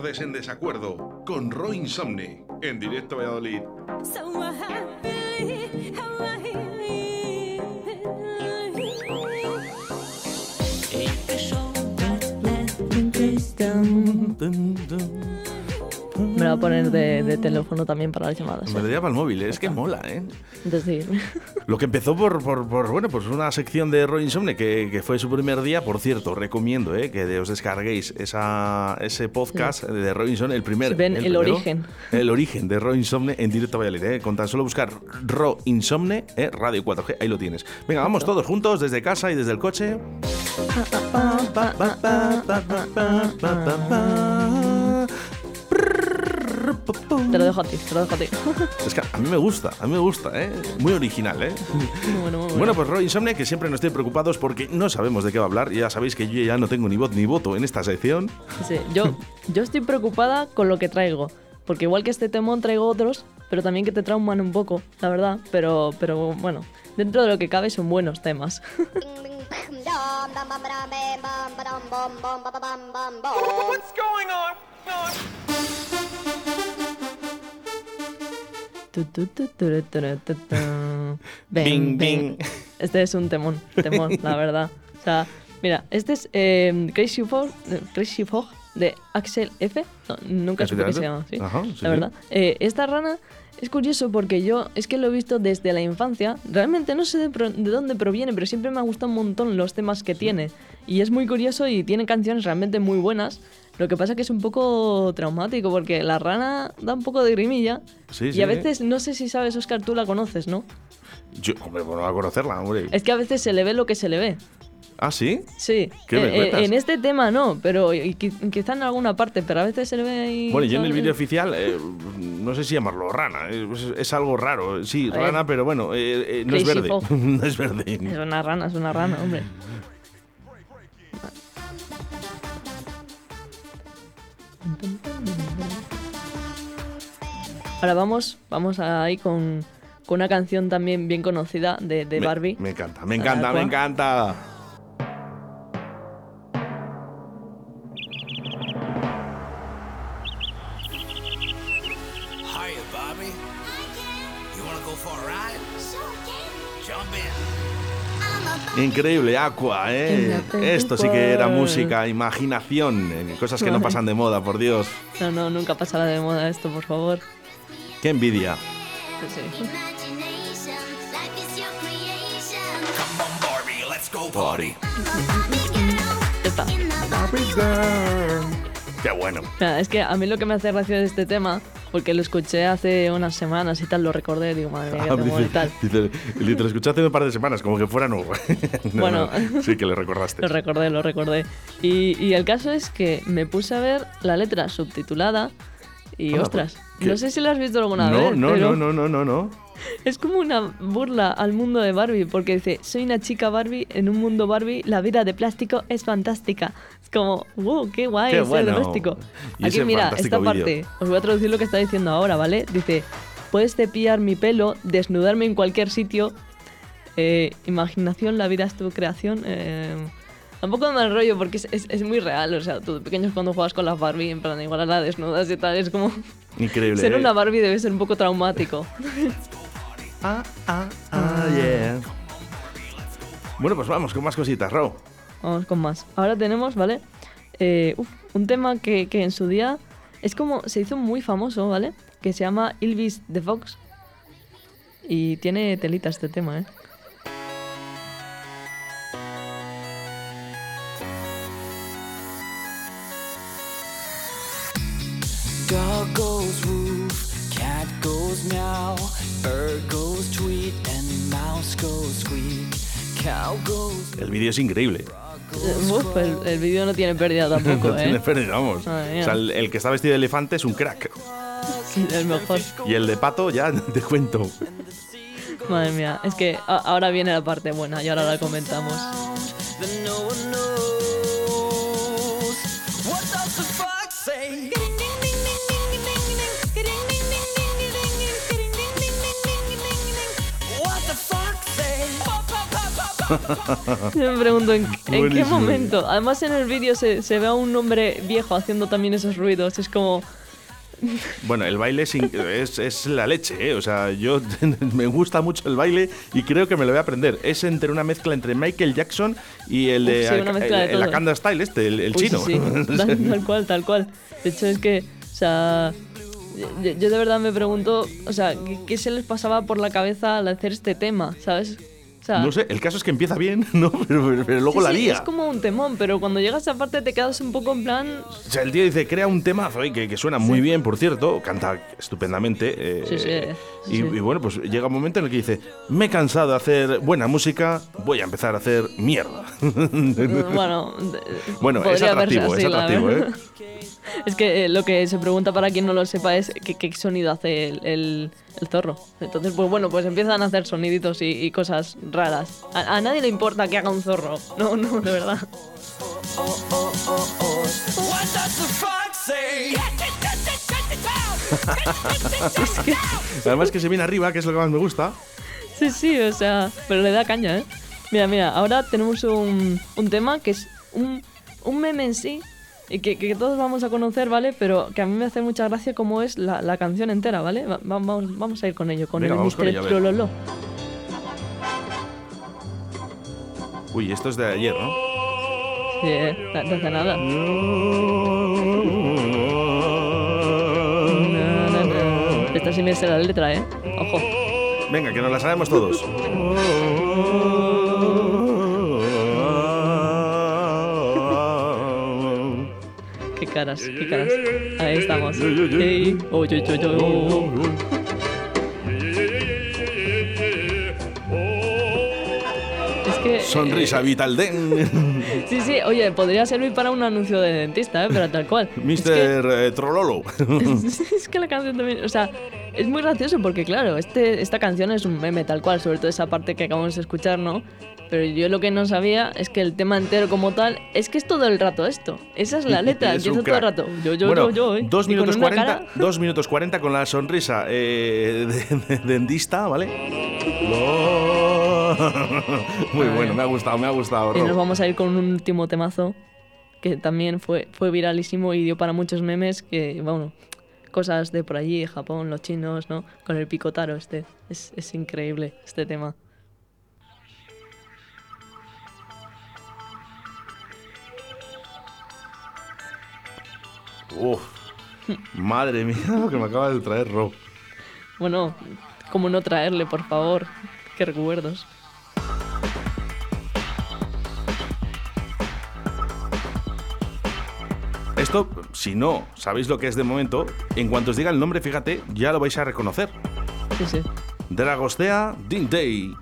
acordes en desacuerdo con Roy Insomne en directo Valladolid. Me voy a poner de, teléfono también para las llamadas. Me lo para el móvil, es que mola, ¿eh? Lo que empezó por, por, bueno, pues una sección de Roy Insomne que, que, fue su primer día, por cierto, recomiendo ¿eh? que os descarguéis esa, ese podcast de Roy Insomne, el primer. Ven el, origen. El origen de Roy Insomne en directo a Valladolid, ¿eh? Con tan solo buscar Roy Insomne, ¿eh? Radio 4G, ahí lo tienes. Venga, vamos todos juntos desde casa y desde el coche. Te lo dejo a ti, te lo dejo a ti. Es que a mí me gusta, a mí me gusta, ¿eh? Muy original, ¿eh? Bueno, bueno. pues Roy Insomne, que siempre nos estoy preocupados porque no sabemos de qué va a hablar. Ya sabéis que yo ya no tengo ni voz ni voto en esta sección. Sí, yo, yo estoy preocupada con lo que traigo. Porque igual que este temón traigo otros, pero también que te trauman un poco, la verdad. Pero, pero bueno, dentro de lo que cabe son buenos temas. What's going on? Bing, bing. Este es un temón, temón, la verdad. O sea, mira, este es eh, Crazy Fog, Crazy Fog de Axel F. nunca supe que se llama, ¿sí? la verdad. Eh, esta rana es curioso porque yo es que lo he visto desde la infancia. Realmente no sé de, de, dónde proviene, pero siempre me ha gustado un montón los temas que tiene. Y es muy curioso y tiene canciones realmente muy buenas. Lo que pasa es que es un poco traumático porque la rana da un poco de grimilla. Sí, y a veces, no sé si sabes, Oscar, tú la conoces, ¿no? Yo, hombre, bueno, a conocerla, hombre. Es que a veces se le ve lo que se le ve. ¿Ah, sí? Sí. ¿Qué eh, eh, en este tema no, pero quizá en alguna parte, pero a veces se le ve ahí. Bueno, y en el vídeo oficial, eh, no sé si llamarlo rana, es, algo raro. Sí, rana, pero bueno, no es verde. no es verde. Es una rana, es una rana, hombre. Ahora vamos, vamos ahí con, con una canción también bien conocida de, de Barbie. Me, encanta, me encanta, me encanta. Increíble, Aqua, ¿eh? Esto sí que era música, imaginación, cosas que no pasan de moda, por Dios. No, no, nunca pasará de moda esto, por favor. Qué envidia. Qué bueno. es que a mí lo que me hace gracia de este tema porque lo escuché hace unas semanas y tal, lo recordé, digo, madre mía, qué ah, y tal. Dice, lo escuché hace un par de semanas, como que fuera nuevo. bueno, sí que le recordaste. Lo recordé, lo recordé. Y, y, el caso es que me puse a ver la letra subtitulada y, ostras, no sé si lo has visto alguna vez. No, no, no, no, no, no. Es como una burla al mundo de Barbie, porque dice, soy una chica Barbie, en un mundo Barbie la vida de plástico es fantástica. Es como, wow, qué guay qué ser doméstico. Aquí mira, esta parte, os voy a traducir lo que está diciendo ahora, ¿vale? Dice, puedes cepillar mi pelo, desnudarme en cualquier sitio. Eh, imaginación, la vida es tu creación. Eh, Tampoco me mal rollo porque es, es, muy real. O sea, tú pequeños cuando juegas con las Barbie, en plan, igual a la desnudas y tal, es como. Increíble. Ser ¿eh? una Barbie debe ser un poco traumático. Ah, ah, ah, yeah. Bueno, pues vamos con más cositas, Ro. Vamos con más. Ahora tenemos, ¿vale? Eh, un tema que, que, en su día es como se hizo muy famoso, ¿vale? Que se llama Ilvis the Fox. Y tiene telita este tema, ¿eh? Dog goes woof, cat goes meow, bird goes tweet and mouse goes squeak, cow goes... El vídeo es increíble. Uf, el, el vídeo no tiene pérdida tampoco, no ¿eh? tiene pérdida, vamos. o sea, el, el, que está vestido de elefante es un crack. Sí, el mejor. Y el de pato, ya te cuento. Madre mía, es que ahora viene la parte buena y ahora la comentamos. Me pregunto, ¿en, qué momento? Además en el vídeo se, se ve a un hombre viejo haciendo también esos ruidos. Es como... Bueno, el baile es, es, la leche, ¿eh? O sea, yo me gusta mucho el baile y creo que me lo voy a aprender. Es entre una mezcla entre Michael Jackson y el de, el, Akanda Style, este, el, chino. Sí, tal, cual, tal cual. De hecho, es que, o sea, yo, de verdad me pregunto, o sea, ¿qué, se les pasaba por la cabeza al hacer este tema, ¿sabes? No sé, el caso es que empieza bien, ¿no? Pero, luego la lía. Es como un temón, pero cuando llegas a esa parte te quedas un poco en plan. O sea, el tío dice, crea un temazo que, que suena muy bien, por cierto, canta estupendamente. Eh, sí, sí, y, y, bueno, pues llega un momento en el que dice, me he cansado de hacer buena música, voy a empezar a hacer mierda. bueno, bueno es atractivo, es atractivo, ¿eh? Es que eh, lo que se pregunta para quien no lo sepa es qué, sonido hace el, zorro. Entonces, pues bueno, pues empiezan a hacer soniditos y, cosas raras. A, nadie le importa que haga un zorro. No, no, de verdad. Además que se viene arriba, que es lo que más me gusta. Sí, sí, o sea, pero le da caña, ¿eh? Mira, mira, ahora tenemos un, un tema que es un, un meme en sí, que, que, todos vamos a conocer, ¿vale? Pero que a mí me hace mucha gracia cómo es la, la canción entera, ¿vale? vamos, vamos a ir con ello, con el Mr. Trololo. Uy, esto es de ayer, ¿no? Sí, ¿eh? no, hace nada. Esta sí me sé la letra, ¿eh? Ojo. Venga, que nos la sabemos todos. Caras, qué caras. Ahí estamos. Hey. Oh, yo, yo, yo. Es que. Sonrisa eh, vital den. Sí, sí, oye, podría servir para un anuncio de dentista, ¿eh? pero tal cual. Mr. Es que, eh, Trololo. es que la canción también. O sea, es muy gracioso porque, claro, este, esta canción es un meme tal cual, sobre todo esa parte que acabamos de escuchar, ¿no? Pero yo lo que no sabía es que el tema entero como tal es que es todo el rato esto. Esa es la letra, empieza todo el rato. Yo, yo, yo, yo, ¿eh? Dos minutos, 40, dos minutos 40 con la sonrisa eh, de, dentista, ¿vale? Muy bueno, me ha gustado, me ha gustado. Y nos vamos a ir con un último temazo que también fue, fue viralísimo y dio para muchos memes que, bueno, cosas de por allí, Japón, los chinos, ¿no? Con el picotaro este. Es, es increíble este tema. Uf, madre mía lo que me acaba de traer Rob. Bueno, ¿cómo no traerle, por favor? Qué recuerdos. Esto, si no sabéis lo que es de momento, en cuanto os diga el nombre, fíjate, ya lo vais a reconocer. Sí, sí. Dragostea Dintei.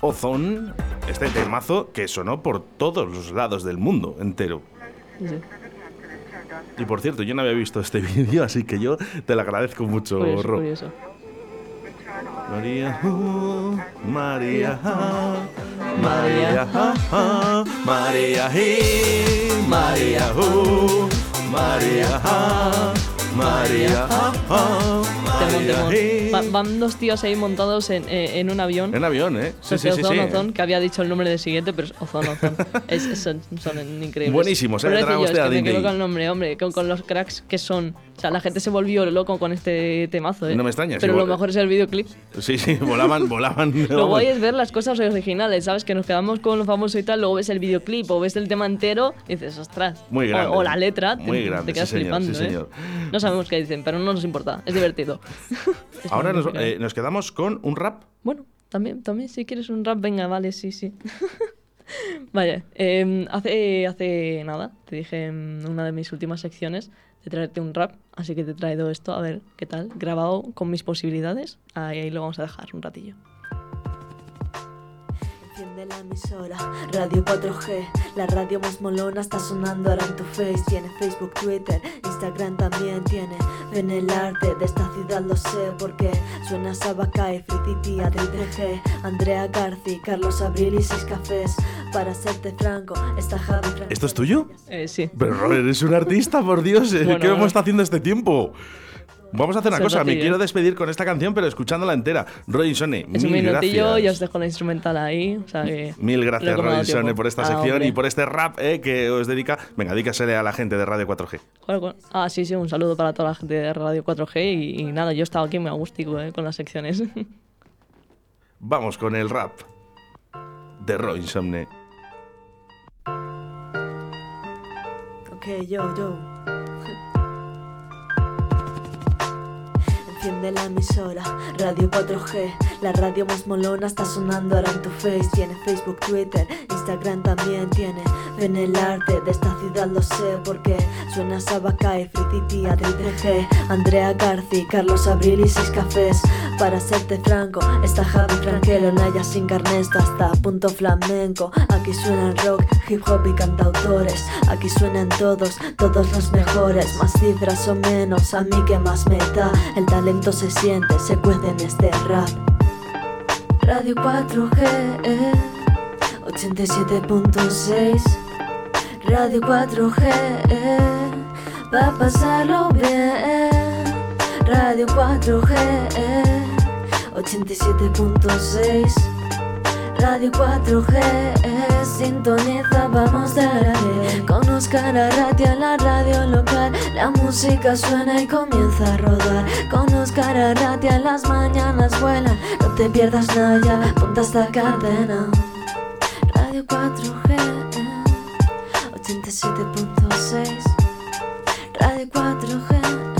Ozone este temazo que sonó por todos los lados del mundo entero. Y por cierto, yo no había visto este vídeo, así que yo te lo agradezco mucho, Ro. María, María, María, María, María, María, María. van dos tíos ahí montados en, eh, en un avión. En avión, ¿eh? Sí, sí, sí, Ozón, que había dicho el nombre del siguiente, pero es Ozón, Ozón. es, son, increíbles. Buenísimos, ¿eh? Pero es que me quedo con el nombre, hombre, con, con los cracks que son o sea, la gente se volvió loco con este temazo, ¿eh? No me extraña. Pero lo mejor es el videoclip. Sí, sí, volaban, volaban. lo guay es ver las cosas originales, ¿sabes? Que nos quedamos con lo famoso y tal, luego ves el videoclip o ves el tema entero y dices, ostras. Muy grande. O, la letra, Muy te, grande, te quedas sí, flipando, sí, ¿eh? señor. No sabemos qué dicen, pero no nos importa, es divertido. Ahora nos, eh, nos quedamos con un rap. Bueno, también, también, si quieres un rap, venga, vale, sí, sí. Vaya, eh, hace, hace nada, te dije en una de mis últimas secciones de traerte un rap, así que te he traído esto, a ver qué tal, grabado con mis posibilidades, ahí, lo vamos a dejar un ratillo de la emisora Radio 4G, la radio más molona está sonando ahora en tu face. Tiene Facebook, Twitter, Instagram también tiene. Ven el arte de esta ciudad, lo sé, porque suena Sabacay, Frititi, Adri G, Andrea Garci, Carlos Abril y Seis Cafés. Para serte franco, está Javi ¿Esto es tuyo? Eh, sí. Pero Robert, eres un artista, por Dios. ¿Qué hemos estado haciendo este tiempo? Vamos a hacer una cosa, me quiero despedir con esta canción, pero escuchándola entera. Robinsone, mil un minutillo y os dejo la instrumental ahí. mil gracias, Robinsone, por esta ah, sección y por este rap eh, que os dedica. Venga, dícasele a la gente de Radio 4G. Ah, sí, sí, un saludo para toda la gente de Radio 4G y, nada, yo he estado aquí muy agústico eh, con las secciones. Vamos con el rap de. Ok, yo, yo. de la emisora, Radio 4G, la radio más molona está sonando ahora en tu face. Tiene Facebook, Twitter, Instagram también tiene. Ven el arte de esta ciudad, lo sé, porque suena Sabacay, Free Adri G, Andrea Garci, Carlos Abril y seis cafés. Para serte franco, está Javi Franquelo, Naya sin Carnesto hasta punto flamenco. Aquí suenan rock, hip hop y cantautores. Aquí suenan todos, todos los mejores. Más cifras o menos, a mí que más me da el talento se siente, se puede en este rap. Radio 4G 87.6 Radio 4G va a pasarlo bien. Radio 4G 87.6 Radio 4G sintoniza, vamos darle Con Oscar Arratia la radio local. La música suena y comienza a rodar. Con Oscar Arratia las mañanas vuelan. No te pierdas nada ya, ponte esta cadena. Radio 4G 87.6 Radio 4G